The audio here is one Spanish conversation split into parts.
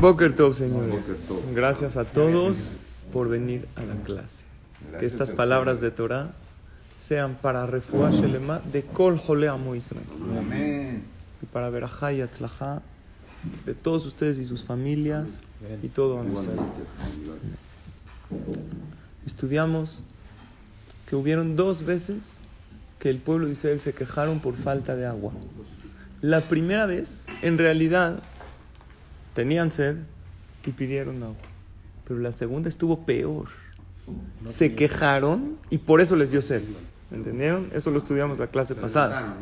Boker Tov, señores. Gracias a todos por venir a la clase. Que estas palabras de Torah sean para Refuah Shelema de Kol Amo Israel. Y para Berajá y Atzlajá de todos ustedes y sus familias y todo Israel. Estudiamos que hubieron dos veces que el pueblo de Israel se quejaron por falta de agua. La primera vez, en realidad, tenían sed y pidieron agua. Pero la segunda estuvo peor. Se quejaron y por eso les dio sed. ¿Entendieron? Eso lo estudiamos la clase pasada.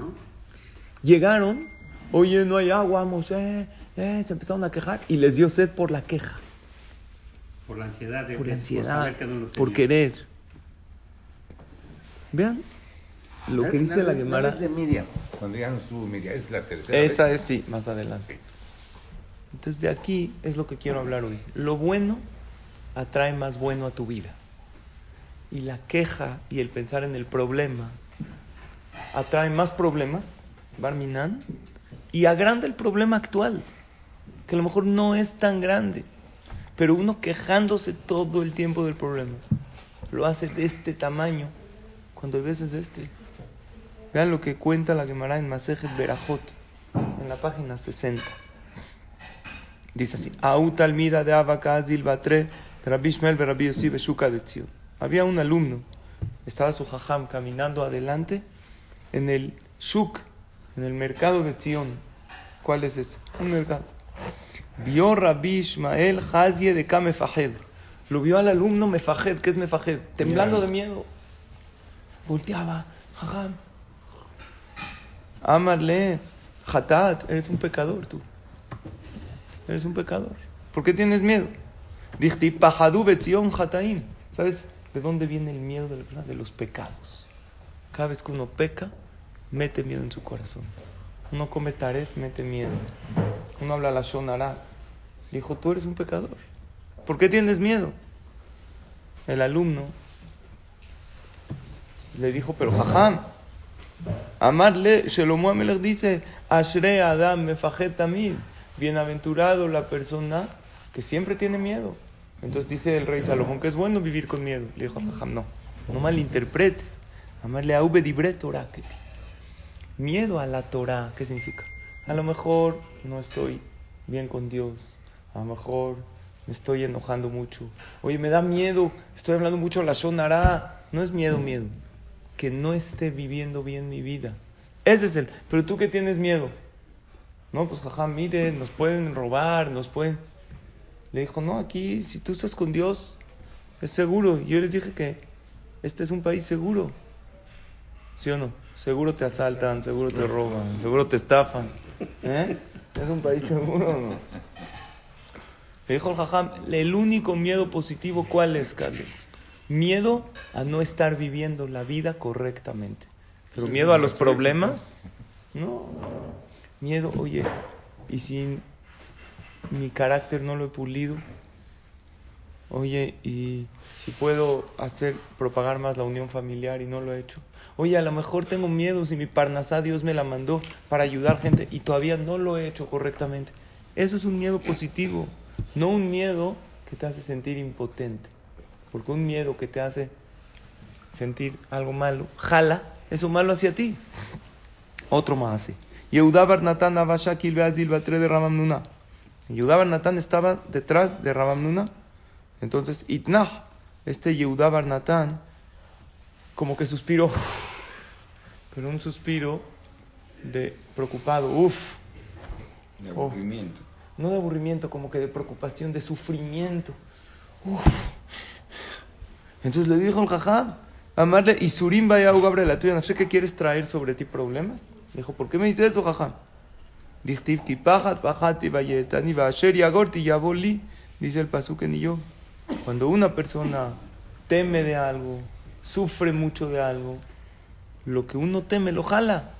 Llegaron, oye, no hay agua, Moshe. Eh, se empezaron a quejar y les dio sed por la queja. Por la ansiedad. De Por la ansiedad, no por tenía. querer. Vean lo que dice la Gemara. de Miriam. Cuando ya no estuvo Miriam, es la tercera. Esa vez. es sí, más adelante. Entonces de aquí es lo que quiero hablar hoy. Lo bueno atrae más bueno a tu vida. Y la queja y el pensar en el problema atrae más problemas, Barminan, y agranda el problema actual, que a lo mejor no es tan grande, pero uno quejándose todo el tiempo del problema, lo hace de este tamaño, cuando a veces de este. Vean lo que cuenta la Gemara en Masejet Berajot, en la página 60. Dice así: Aut almida de Abacazil Batre, Beshuka de Tzion. Había un alumno, estaba su jajam caminando adelante en el Shuk, en el mercado de Tzion. ¿Cuál es ese? Un mercado. Vio Rabbi Ishmael Hazie de Kamefajed. Lo vio al alumno Mefajed, ¿qué es Mefajed? Temblando de miedo. Volteaba, jajam, Amarle, Hatat, eres un pecador tú. Eres un pecador. ¿Por qué tienes miedo? Dijti, pajadu betzion hataim. ¿Sabes de dónde viene el miedo? De los pecados. Cada vez que uno peca, mete miedo en su corazón. Uno come taref, mete miedo. Uno habla la shonara. Dijo, tú eres un pecador. ¿Por qué tienes miedo? El alumno le dijo, pero jajam, Amarle, Shelomo Amelech dice, Ashre Adam Mefajet Tamid, bienaventurado la persona que siempre tiene miedo. Entonces dice el rey Salomón que es bueno vivir con miedo. Le dijo al Jajam, no, no malinterpretes. Amarle a. Miedo a la Torah, ¿qué significa? A lo mejor no estoy bien con Dios, a lo mejor me estoy enojando mucho. Oye, me da miedo, estoy hablando mucho la Shonara. No es miedo, miedo que no esté viviendo bien mi vida. Ese es el. Pero tú que tienes miedo. No, pues jaja, mire, nos pueden robar, nos pueden. Le dijo, no, aquí, si tú estás con Dios, es seguro. Yo les dije que este es un país seguro. ¿Sí o no? Seguro te asaltan, seguro te roban, seguro te estafan. ¿Eh? ¿Es un país seguro no? Le dijo el el único miedo positivo, ¿cuál es, Carlos? Miedo a no estar viviendo la vida correctamente. Pero miedo a los problemas, no. Miedo, oye, y si mi carácter no lo he pulido, oye, y si puedo hacer, propagar más la unión familiar y no lo he hecho. Oye, a lo mejor tengo miedo si mi parnasá Dios me la mandó para ayudar gente y todavía no lo he hecho correctamente. Eso es un miedo positivo, no un miedo que te hace sentir impotente. Porque un miedo que te hace sentir algo malo, jala eso malo hacia ti. Otro más así. Yehuda Barnatán Abashakil Beazil Batre de Ramamnuna. Yehuda Barnatán estaba detrás de Ramamnuna. Entonces, Itnah, este Yehuda Barnatán, como que suspiró. Pero un suspiro de preocupado. Uf. De Oh. aburrimiento. No de aburrimiento, como que de preocupación, de sufrimiento. Uf. Entonces le dijo el jajam, amarle, y Surim vaya Gabriela, tuya, no sé qué quieres traer sobre ti problemas. Dijo, ¿por qué me dices eso, jajam? Dichtiv ki pajat, pajati, vayetani, vasher, yaboli, dice el pasuk en yo. Cuando una persona teme de algo, sufre mucho de algo, lo que uno teme lo jala.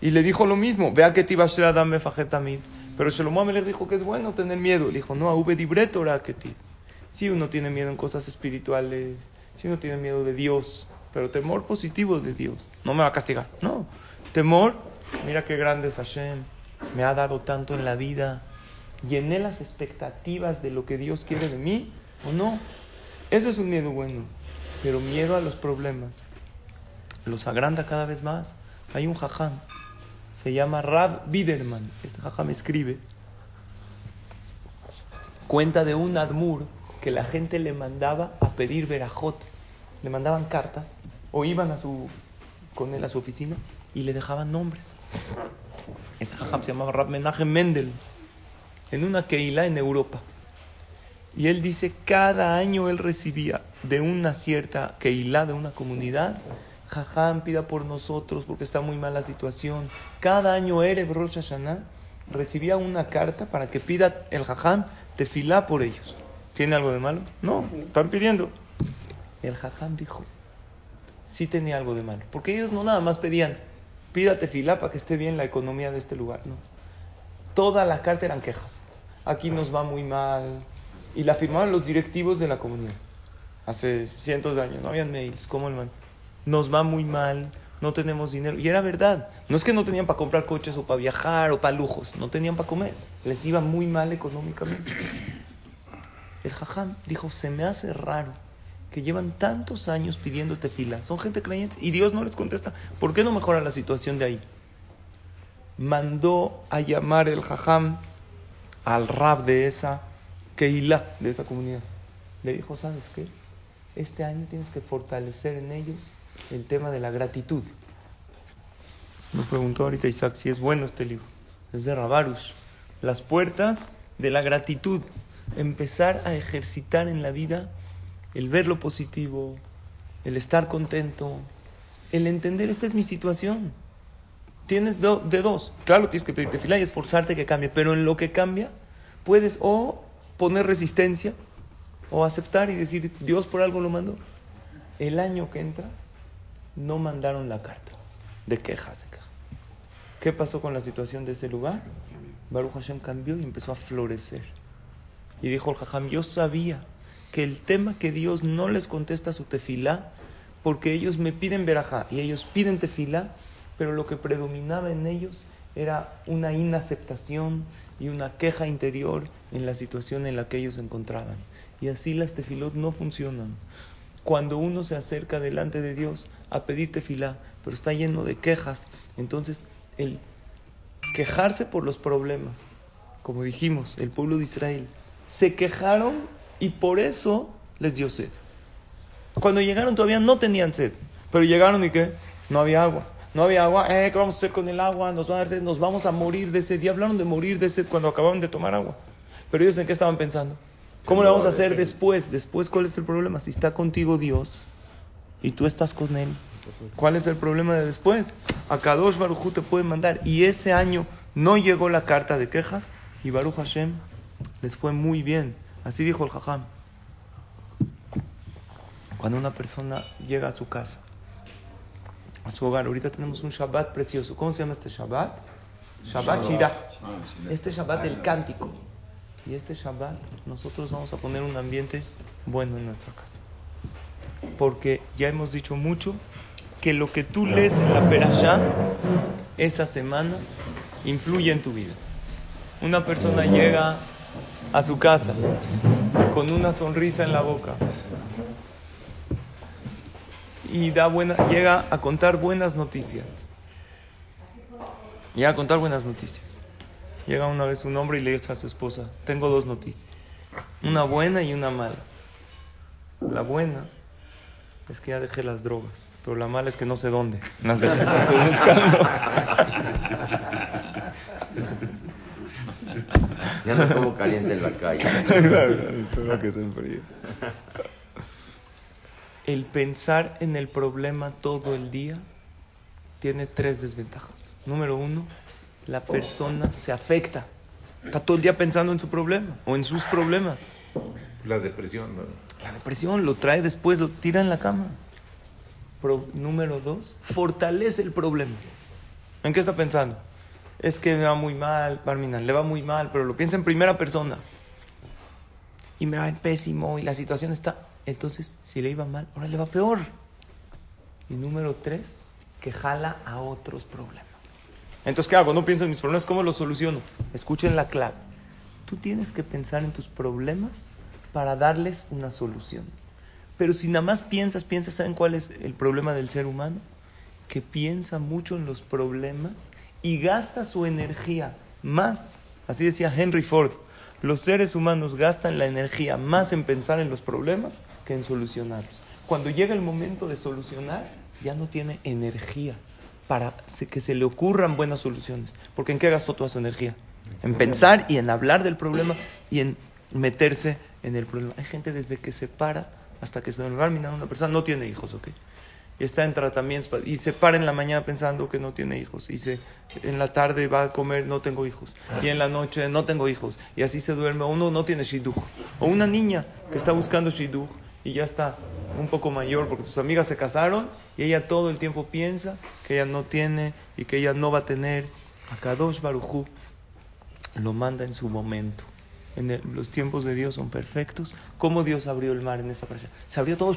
Y le dijo lo mismo, vea que te iba a ser Adam Mefajetamid. Pero Shlomo le dijo que es bueno tener miedo. Le dijo, no, Aube Dibretora que ti. Si uno tiene miedo en cosas espirituales, si uno tiene miedo de Dios, pero temor positivo de Dios. No me va a castigar, no. Temor, mira qué grande es Hashem, me ha dado tanto en la vida, ¿Llené las expectativas de lo que Dios quiere de mí o no? Eso es un miedo bueno. Pero miedo a los problemas los agranda cada vez más. Hay un jajam, se llama Rab Biderman. Este jajam escribe, cuenta de un admur que la gente le mandaba a pedir verajot. Le mandaban cartas o iban a su, con él a su oficina y le dejaban nombres. Este jajam se llamaba Rab Menachem Mendel en una Keilah en Europa. Y él dice, cada año él recibía de una cierta Keilah, de una comunidad, Jajam pida por nosotros porque está muy mala situación. Cada año Erev Rosh Hashanah recibía una carta para que pida el Jajam tefilá por ellos. ¿Tiene algo de malo? No, están pidiendo. El Jajam dijo, sí tenía algo de malo. Porque ellos no nada más pedían, pida tefilá para que esté bien la economía de este lugar. No. Toda la carta eran quejas. Aquí nos va muy mal. Y la firmaban los directivos de la comunidad. Hace cientos de años, no habían mails, como el man nos va muy mal, no tenemos dinero. Y era verdad. No es que no tenían para comprar coches o para viajar o para lujos, no tenían para comer. Les iba muy mal económicamente. El jajam dijo, se me hace raro que llevan tantos años pidiéndote fila. Son gente creyente y Dios no les contesta. ¿Por qué no mejora la situación de ahí? Mandó a llamar el jajam al rab de esa Keilah, de esa comunidad. Le dijo, ¿sabes qué? Este año tienes que fortalecer en ellos el tema de la gratitud. Me preguntó ahorita Isaac si es bueno este libro. Es de Rabarus. Las puertas de la gratitud. Empezar a ejercitar en la vida el ver lo positivo, el estar contento, el entender, esta es mi situación. Tienes de dos. Claro, tienes que pedirte fila y esforzarte que cambie, pero en lo que cambia, puedes o poner resistencia o aceptar y decir, Dios por algo lo mandó. El año que entra, no mandaron la carta de quejas. De ¿Qué pasó con la situación de ese lugar? Baruch Hashem cambió y empezó a florecer. Y dijo el Jajam, yo sabía que el tema que Dios no les contesta su tefilá, porque ellos me piden verajá y ellos piden tefilá, pero lo que predominaba en ellos era una inaceptación y una queja interior en la situación en la que ellos se encontraban. Y así las tefilot no funcionan cuando uno se acerca delante de Dios a pedirte fila, pero está lleno de quejas, entonces el quejarse por los problemas, como dijimos, el pueblo de Israel, se quejaron y por eso les dio sed. Cuando llegaron todavía no tenían sed, pero llegaron y qué? No había agua. No había agua, eh, ¿qué vamos a hacer con el agua? Nos, va a dar sed, nos vamos a morir de sed. Y hablaron de morir de sed cuando acababan de tomar agua. Pero ellos en qué estaban pensando? ¿Cómo le vamos a hacer después? Después, ¿cuál es el problema? Si está contigo Dios y tú estás con Él, ¿cuál es el problema de después? A Kadosh Baruj te puede mandar. Y ese año no llegó la carta de quejas y Baruch Hashem les fue muy bien. Así dijo el Jajam. Cuando una persona llega a su casa, a su hogar, ahorita tenemos un Shabbat precioso. ¿Cómo se llama este Shabbat? Shabbat Shirah. Este Shabbat el cántico. Y este Shabbat nosotros vamos a poner un ambiente bueno en nuestra casa. Porque ya hemos dicho mucho que lo que tú lees en la Perashá esa semana influye en tu vida. Una persona llega a su casa con una sonrisa en la boca y da buena, llega a contar buenas noticias. Llega a contar buenas noticias. Llega una vez un hombre y le dice a su esposa, tengo dos noticias, una buena y una mala. La buena es que ya dejé las drogas, pero la mala es que no sé dónde. Las dejé, estoy buscando. Ya no como caliente en la calle. Espero que se enfríe. El pensar en el problema todo el día tiene tres desventajas. Número uno, la persona se afecta. Está todo el día pensando en su problema o en sus problemas. La depresión, La depresión lo trae después, lo tira en la cama. número dos, fortalece el problema. ¿En qué está pensando? Es que me va muy mal, Barmina, le va muy mal, pero lo piensa en primera persona. Y me va en pésimo y la situación está... Entonces, si le iba mal, ahora le va peor. Y número tres, que jala a otros problemas. Entonces, ¿qué hago? No pienso en mis problemas, ¿cómo los soluciono? Escuchen la clave. Tú tienes que pensar en tus problemas para darles una solución. Pero si nada más piensas, piensas, ¿saben cuál es el problema del ser humano? Que piensa mucho en los problemas y gasta su energía más. Así decía Henry Ford. Los seres humanos gastan la energía más en pensar en los problemas que en solucionarlos. Cuando llega el momento de solucionar, ya no tiene energía para que se le ocurran buenas soluciones. Porque ¿en qué gastó toda su energía? En pensar y en hablar del problema y en meterse en el problema. Hay gente desde que se para hasta que se va una persona no tiene hijos, ¿ok? Y está en tratamientos y se para en la mañana pensando que no tiene hijos y se, en la tarde va a comer no tengo hijos y en la noche no tengo hijos y así se duerme uno no tiene shidduch o una niña que está buscando shidduch y ya está un poco mayor porque sus amigas se casaron y ella todo el tiempo piensa que ella no tiene y que ella no va a tener. A Kadosh Barujú lo manda en su momento. En los tiempos de Dios son perfectos. ¿Cómo Dios abrió el mar en esta playa? Se abrió todo,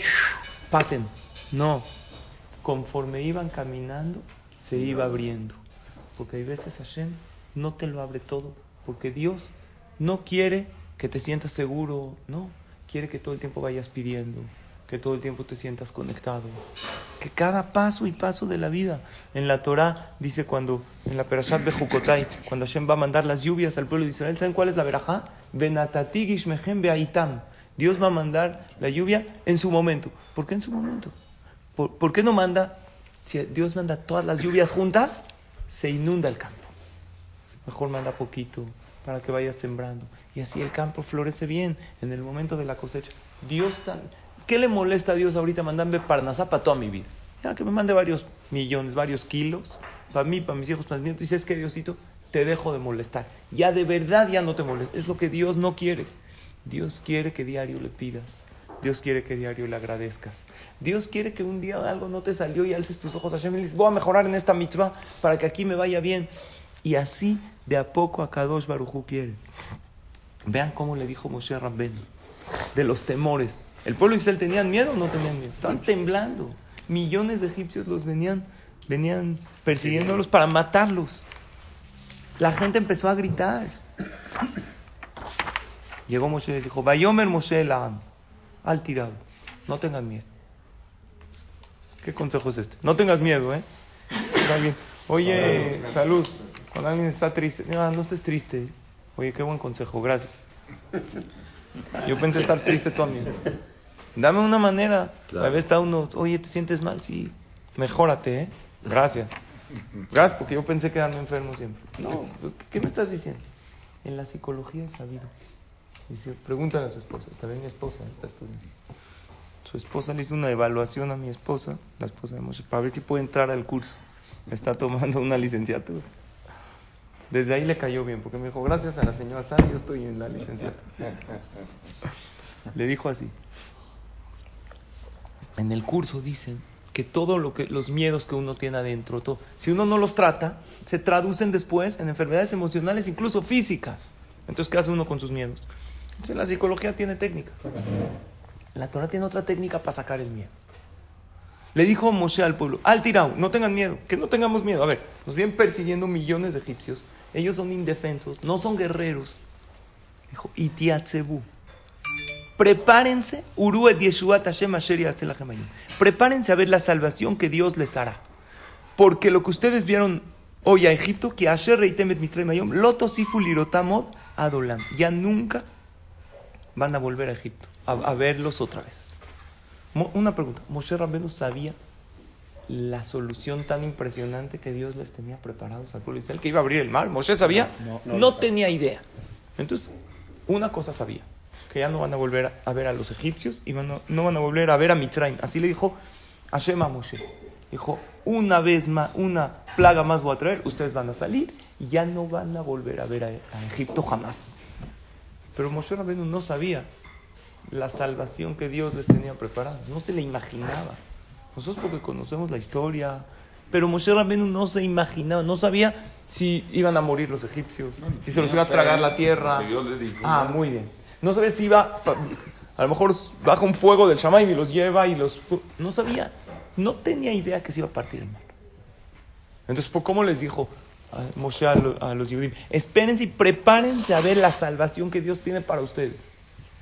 pasen. No, conforme iban caminando, se iba abriendo. Porque hay veces Hashem no te lo abre todo, porque Dios no quiere que te sientas seguro, no, quiere que todo el tiempo vayas pidiendo, que todo el tiempo te sientas conectado, que cada paso y paso de la vida. En la Torah dice cuando, en la Perashat Bejukotai, cuando Hashem va a mandar las lluvias al pueblo de Israel, ¿saben cuál es la verajá? beaitam. Dios va a mandar la lluvia en su momento. ¿Por qué en su momento? ¿Por, ¿Por, qué no manda? Si Dios manda todas las lluvias juntas, se inunda el campo. Mejor manda poquito para que vayas sembrando. Y así el campo florece bien en el momento de la cosecha. Dios tan, ¿Qué le molesta a Dios ahorita mandarme parnasá para toda mi vida? Ya que me mande varios millones, varios kilos, para mí, para mis hijos, para mis nietos. Dice, es que Diosito, te dejo de molestar. Ya de verdad ya no te molesta. Es lo que Dios no quiere. Dios quiere que diario le pidas. Dios quiere que diario le agradezcas. Dios quiere que un día algo no te salió y alces tus ojos a Hashem y dices, voy a mejorar en esta mitzvah para que aquí me vaya bien. Y así, de a poco, a Kadosh Barujú quiere. Vean cómo le dijo Moshe Rabben de los temores. ¿El pueblo Israel tenían miedo o no tenían miedo? Estaban temblando. Millones de egipcios los venían, venían persiguiéndolos para matarlos. La gente empezó a gritar. Llegó Moshe y les dijo, Bayomer Moshe la al tirado. No tengan miedo. ¿Qué consejo es este? No tengas miedo, ¿eh? Oye, salud. Cuando alguien está triste, no, no estés triste. Oye, qué buen consejo, gracias. Yo pensé estar triste todo mi Dame una manera. A veces está uno, oye, ¿te sientes mal? Sí, mejórate, ¿eh? Gracias. Gracias, porque yo pensé quedarme enfermo siempre. No, ¿qué me estás diciendo? En la psicología he sabido. Dice, pregúntale a su esposa. También mi esposa está estudiando. Su esposa le hizo una evaluación a mi esposa, la esposa de Moshe, para ver si puede entrar al curso. Me está tomando una licenciatura. Desde ahí le cayó bien, porque me dijo, gracias a la señora Sara, yo estoy en la licenciatura. Le dijo así. En el curso dicen que todo lo que los miedos que uno tiene adentro, todo, si uno no los trata, se traducen después en enfermedades emocionales, incluso físicas. Entonces, ¿qué hace uno con sus miedos? La psicología tiene técnicas. La Torah tiene otra técnica para sacar el miedo. Le dijo Moshe al pueblo, al tirao, no tengan miedo, que no tengamos miedo. A ver, nos vienen persiguiendo millones de egipcios ellos son indefensos, no son guerreros. Dijo, Itiatzebu. Prepárense, Prepárense a ver la salvación que Dios les hará. Porque lo que ustedes vieron hoy a Egipto, que Asher Reitemet Mitzrayim Loto Lirotamod Adolam. Ya nunca van a volver a Egipto, a, verlos otra vez. Una pregunta, ¿Moshe Rabbenu sabía la solución tan impresionante que Dios les tenía preparados al pueblo Israel, que iba a abrir el mar. Moshe sabía, no, tenía idea. Entonces, una cosa sabía, que ya no van a volver a ver a los egipcios y no, van a volver a ver a Mitzrayim. Así le dijo Hashem a Moshe. Dijo, una vez más, una plaga más voy a traer, ustedes van a salir y ya no van a volver a ver a, Egipto jamás. Pero Moshe Rabenu no sabía la salvación que Dios les tenía preparada, no se le imaginaba. Nosotros porque conocemos la historia, pero Moshe Rabenu no se imaginaba, no sabía si iban a morir los egipcios, si se los iba a tragar la tierra. Ah, muy bien. No sabía si iba, a lo mejor baja un fuego del Shamaim y los lleva y los... No sabía, no tenía idea que se iba a partir el mar. Entonces, ¿cómo les dijo? Moshe a, lo- a los judíos, espérense y prepárense a ver la salvación que Dios tiene para ustedes.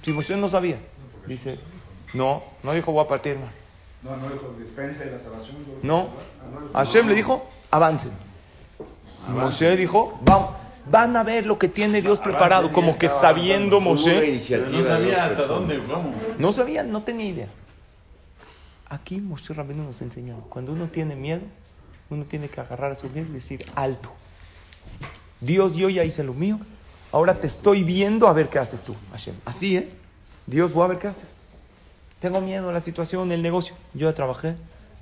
Si Moshe no sabía, dice, no, no dijo voy a partir el mar. No, no dijo dispensa la salvación. No, Ah, Hashem le dijo, avancen. Moshe dijo, vamos, van a ver lo que tiene Dios preparado, como que sabiendo Moshe, No sabía hasta dónde, cómo. no sabía, no tenía idea. Aquí Moshe Rabbeinu nos enseñó, cuando uno tiene miedo, uno tiene que agarrar a su miedo y decir, alto. Dios, yo ya hice lo mío, ahora te estoy viendo a ver qué haces tú, Hashem. Así, ¿eh? Dios, voy a ver qué haces. Tengo miedo a la situación, el negocio. Yo ya trabajé,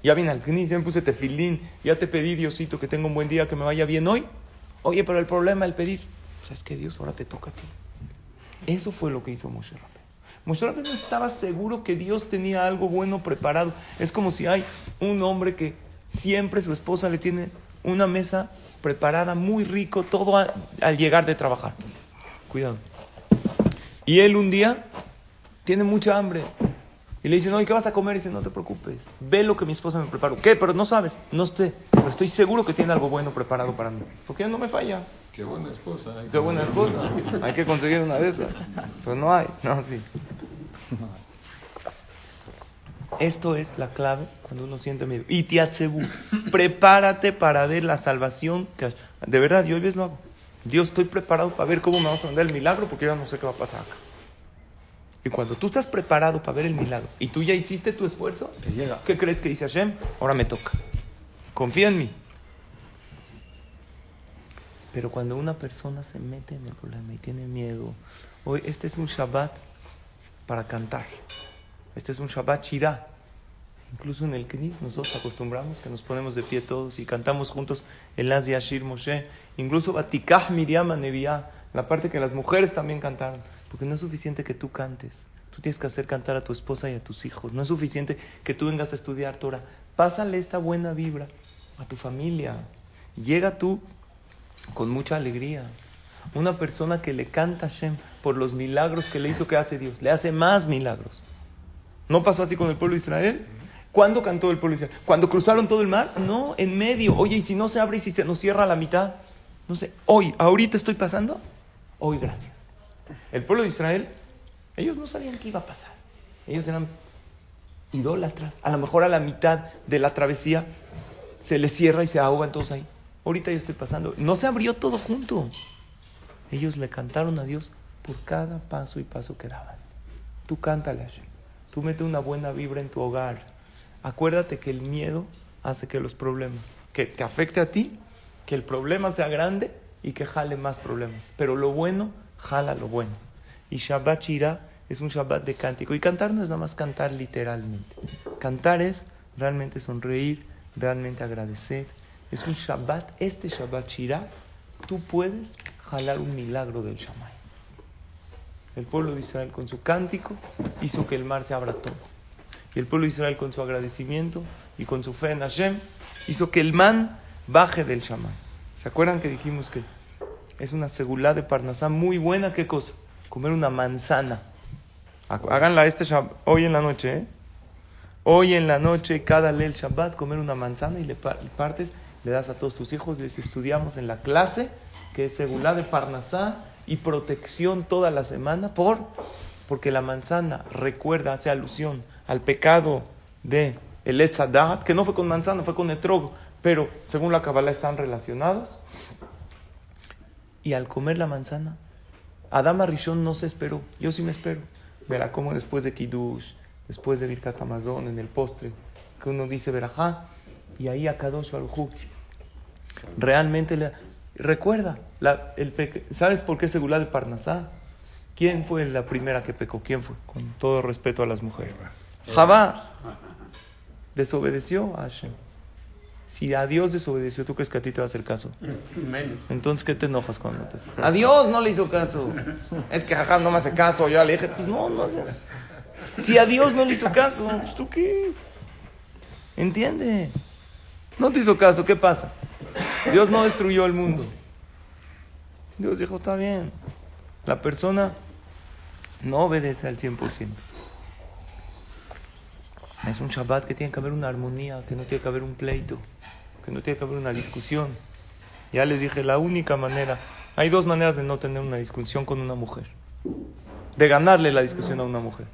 ya vine al CNIS, ya me puse tefilín, ya te pedí, Diosito, que tenga un buen día, que me vaya bien hoy. Oye, pero el problema, el pedir. ¿Sabes qué, Dios? Ahora te toca a ti. Eso fue lo que hizo Moshe Rabbeinu. Moshe Rabbeinu estaba seguro que Dios tenía algo bueno preparado. Es como si hay un hombre que siempre su esposa le tiene una mesa preparada muy rico, todo a- al llegar de trabajar. Cuidado. Y él un día tiene mucha hambre. Y le dicen, oye, ¿qué vas a comer? Y dice, no te preocupes, ve lo que mi esposa me preparó. ¿Qué? Pero no sabes, no sé, pero estoy seguro que tiene algo bueno preparado para mí. Porque no me falla. Qué buena esposa. ¿eh? Qué buena esposa. Hay que conseguir una de esas. Pero no hay. No, sí. Esto es la clave cuando uno siente miedo. Y tiatzebu, prepárate para ver la salvación. que- de verdad, yo hoy vez lo hago. Dios, estoy preparado para ver cómo me vas a mandar el milagro porque yo no sé qué va a pasar acá. Y cuando tú estás preparado para ver el milagro y tú ya hiciste tu esfuerzo, ¿qué crees que dice Hashem? Ahora me toca. Confía en mí. Pero cuando una persona se mete en el problema y tiene miedo, hoy este es un Shabbat para cantar. Este es un Shabbat Shirah. Incluso en el Knis nosotros acostumbramos que nos ponemos de pie todos y cantamos juntos el Az Yashir Moshe. Incluso Batikah Miriam Neviah, la parte que las mujeres también cantaron. Porque no es suficiente que tú cantes. Tú tienes que hacer cantar a tu esposa y a tus hijos. No es suficiente que tú vengas a estudiar Torah. Pásale esta buena vibra a tu familia. Llega tú con mucha alegría. Una persona que le canta a Hashem por los milagros que le hizo que hace Dios, le hace más milagros. ¿No pasó así con el pueblo de Israel? ¿Cuándo cantó el pueblo de Israel? ¿Cuando cruzaron todo el mar? No, en medio. Oye, ¿y si no se abre y si se nos cierra a la mitad? No sé, hoy, ahorita estoy pasando. Hoy, gracias. El pueblo de Israel, ellos no sabían qué iba a pasar. Ellos eran idólatras. A lo mejor a la mitad de la travesía se les cierra y se ahogan todos ahí. Ahorita yo estoy pasando. No se abrió todo junto. Ellos le cantaron a Dios por cada paso y paso que daban. Tú cántale a. Tú mete una buena vibra en tu hogar. Acuérdate que el miedo hace que los problemas, que te afecte a ti, que el problema sea grande y que jale más problemas. Pero lo bueno, jala lo bueno. Y Shabbat Shirah es un Shabbat de cántico. Y cantar no es nada más cantar literalmente. Cantar es realmente sonreír, realmente agradecer. Es un Shabbat, este Shabbat Shirah, tú puedes jalar un milagro del Shammai. El pueblo de Israel con su cántico hizo que el mar se abra todo. Y el pueblo de Israel con su agradecimiento y con su fe en Hashem hizo que el man baje del Shammai. ¿Se acuerdan que dijimos que es una segulá de Parnasá muy buena? ¿Qué cosa? Comer una manzana. Háganla este hoy en la noche, ¿eh? Hoy en la noche, cada ley Shabbat, comer una manzana y le partes, le das a todos tus hijos, les estudiamos en la clase, que es segulá de Parnasá y protección toda la semana, por porque la manzana recuerda, hace alusión al pecado de el Etzadat, que no fue con manzana, fue con etrog, pero según la Kabbalah están relacionados. Y al comer la manzana, Adama Rishon no se esperó, yo sí me espero. Verá cómo después de Kiddush, después de Birkat Hamazon, en el postre, que uno dice Verajá, y ahí a Kadosh Baruj realmente le, recuerda, la- el peque- ¿sabes por qué Segulá de Parnasá? ¿Quién fue la primera que pecó? ¿Quién fue? Con todo respeto a las mujeres. Javá desobedeció a Hashem. Si a Dios desobedeció, ¿tú crees que a ti te va a hacer caso? Menos. Entonces, ¿qué te enojas cuando te hace? A Dios no le hizo caso. Es que Jajam no me hace caso. Yo le dije, pues no, no hace. Si a Dios no le hizo caso, pues tú qué. ¿Entiende? No te hizo caso, ¿qué pasa? Dios no destruyó el mundo. Dios dijo, está bien. La persona no obedece al 100%. Es un Shabbat que tiene que haber una armonía, que no tiene que haber un pleito, que no tiene que haber una discusión. Ya les dije, la única manera, hay dos maneras de no tener una discusión con una mujer. De ganarle la discusión a una mujer.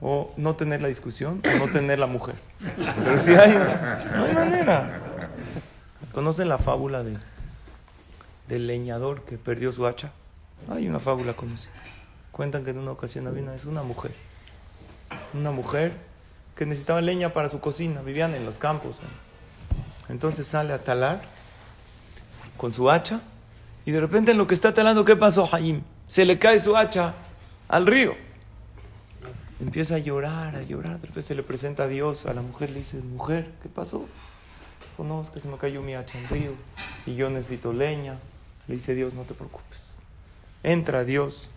O no tener la discusión o no tener la mujer. Pero si hay, no hay manera. ¿Conocen la fábula de, del leñador que perdió su hacha? Hay una fábula conocida. Cuentan que en una ocasión había una, es una mujer. Una mujer que necesitaba leña para su cocina. Vivían en los campos. Entonces sale a talar con su hacha. Y de repente en lo que está talando, ¿qué pasó, Jaim? Se le cae su hacha al río. Empieza a llorar, a llorar. Después se le presenta a Dios. A la mujer le dice, mujer, ¿qué pasó? Dijo, que se me cayó mi hacha en río. Y yo necesito leña. Le dice Dios, no te preocupes. Entra Dios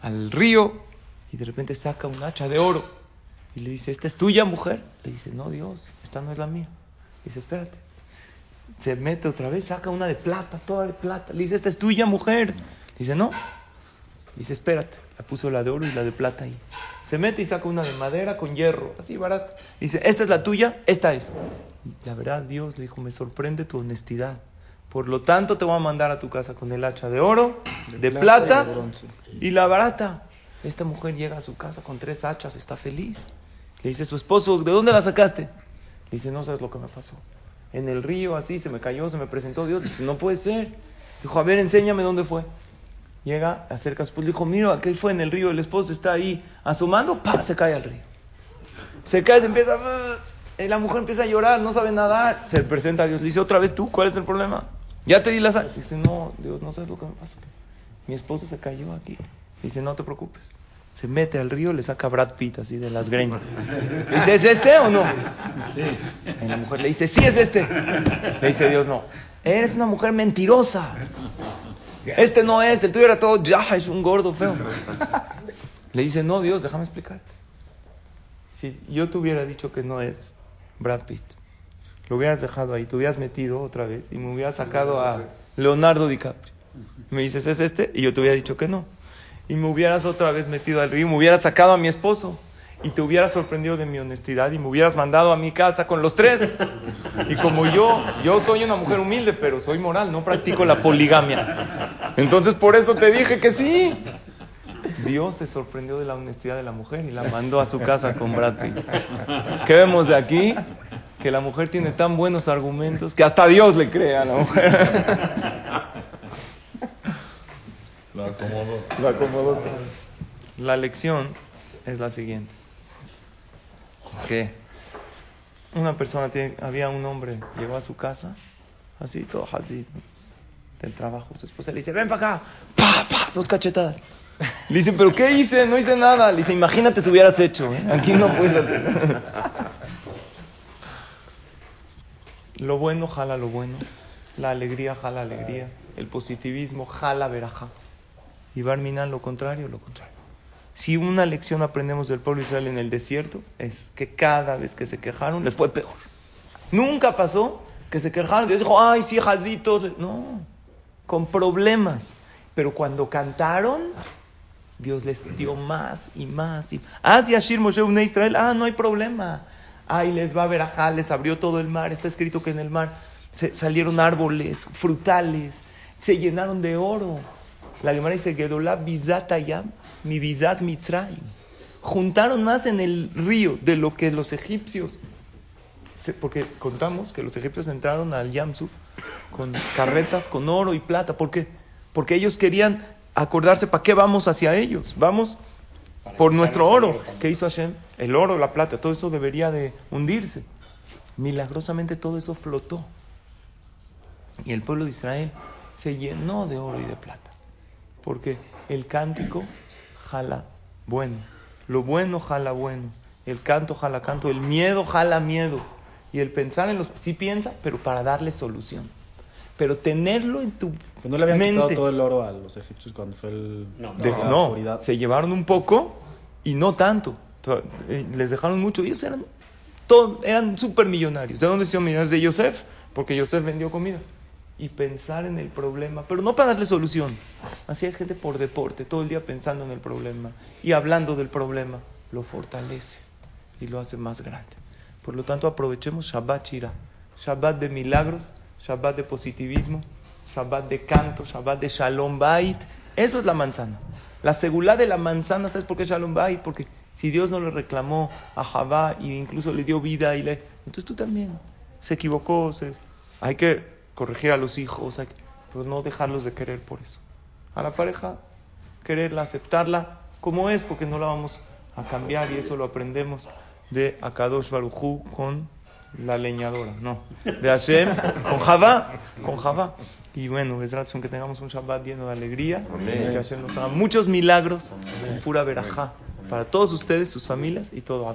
al río y de repente saca un hacha de oro. Y le dice, ¿esta es tuya, mujer? Le dice, no, Dios, esta no es la mía. dice, espérate. Se mete otra vez, saca una de plata, toda de plata. Le dice, ¿esta es tuya, mujer? Dice, no. Dice, espérate. La puso la de oro y la de plata ahí. Se mete y saca una de madera con hierro, así barata. Dice, ¿esta es la tuya? Esta es. La verdad, Dios le dijo, me sorprende tu honestidad. Por lo tanto, te voy a mandar a tu casa con el hacha de oro, de, plata, y la barata. Esta mujer llega a su casa con tres hachas, está feliz. Le dice su esposo, ¿de dónde la sacaste? Le dice, no sabes lo que me pasó. En el río, así, se me cayó, se me presentó Dios. Dice, no puede ser. Dijo, a ver, enséñame dónde fue. Llega, acerca a su esposo, dijo, mira, ¿qué fue en el río? El esposo está ahí asomando, ¡pa! Se cae al río. Se cae, se empieza, la mujer empieza a llorar, no sabe nadar. Se presenta a Dios, le dice, otra vez tú, ¿cuál es el problema? Ya te di la sal. Dice, no, Dios, no sabes lo que me pasó. Mi esposo se cayó aquí. Dice, no te preocupes. Se mete al río, le saca Brad Pitt así de las greñas. Dice, ¿es este o no? Sí. Y la mujer le dice, sí es este. Le dice Dios, no. Eres una mujer mentirosa. Este no es, el tuyo era todo, ya, es un gordo feo. Le dice, no, Dios, déjame explicarte. Si yo te hubiera dicho que no es Brad Pitt, lo hubieras dejado ahí, te hubieras metido otra vez y me hubieras sacado a Leonardo DiCaprio. Me dices, ¿es este? Y yo te hubiera dicho que no y me hubieras otra vez metido al río, me hubieras sacado a mi esposo y te hubieras sorprendido de mi honestidad y me hubieras mandado a mi casa con los tres. Y como yo, yo soy una mujer humilde, pero soy moral, no practico la poligamia. Entonces por eso te dije que sí. Dios se sorprendió de la honestidad de la mujer y la mandó a su casa con Brad Pitt. ¿Qué vemos de aquí? Que la mujer tiene tan buenos argumentos que hasta Dios le cree a la mujer. Lo acomodó. Lo acomodó. La lección es la siguiente. Que una persona tiene, había un hombre, llegó a su casa, así, todo así, del trabajo. Su esposa le dice, ven para acá, pa, pa, dos cachetadas. Le dice, ¿pero qué hice? No hice nada. Le dice, imagínate si hubieras hecho. ¿eh? Aquí no puedes hacer. lo bueno jala lo bueno. La alegría jala alegría. El positivismo jala veraja. Y Barminan lo contrario, lo contrario. Si una lección aprendemos del pueblo Israel en el desierto es que cada vez que se quejaron les fue peor. Nunca pasó que se quejaron. Dios dijo, ay, sí. No, con problemas. Pero cuando cantaron, Dios les dio más y más. Y... Ah, si Ashir Moshe une Israel, ah, no hay problema. Ay, les va a ver a les abrió todo el mar. Está escrito que en el mar se salieron árboles, frutales, se llenaron de oro. La Gemara dice, Gedolá bizatayam, mi bizat mitzrayim. Juntaron más en el río de lo que los egipcios. Porque contamos que los egipcios entraron al Yamsuf con carretas con oro y plata. ¿Por qué? Porque ellos querían acordarse para qué vamos hacia ellos. Vamos por nuestro oro. ¿Qué hizo Hashem? El oro, la plata, todo eso debería de hundirse. Milagrosamente todo eso flotó. Y el pueblo de Israel se llenó de oro y de plata. Porque el cántico jala bueno. Lo bueno jala bueno. El canto jala canto. El miedo jala miedo. Y el pensar en los... Sí piensa, pero para darle solución. Pero tenerlo en tu pues no le habían quitado todo el oro a los egipcios cuando fue el... No, no se llevaron un poco y no tanto. Eh, les dejaron mucho. Ellos eran, todo, eran súper millonarios. ¿De dónde se millonarios? De Yosef, porque Yosef vendió comida y pensar en el problema, pero no para darle solución. Así hay gente por deporte, todo el día pensando en el problema y hablando del problema, lo fortalece y lo hace más grande. Por lo tanto, aprovechemos Shabbat Shira, Shabbat de milagros, Shabbat de positivismo, Shabbat de canto, Shabbat de Shalom Bait. Eso es la manzana. La seguridad de la manzana, ¿sabes por qué Shalom Bait? Porque si Dios no le reclamó a Javá e incluso le dio vida, y le... entonces tú también. Se equivocó, hay que corregir a los hijos, pero no dejarlos de querer por eso. A la pareja, quererla, aceptarla como es, porque no la vamos a cambiar y eso lo aprendemos de Akadosh Barujú con la leñadora, no, de Hashem con Javá, con Javá. Y bueno, es razón que tengamos un Shabbat lleno de alegría, que Hashem nos haga muchos milagros, pura verajá para todos ustedes, sus familias y todo a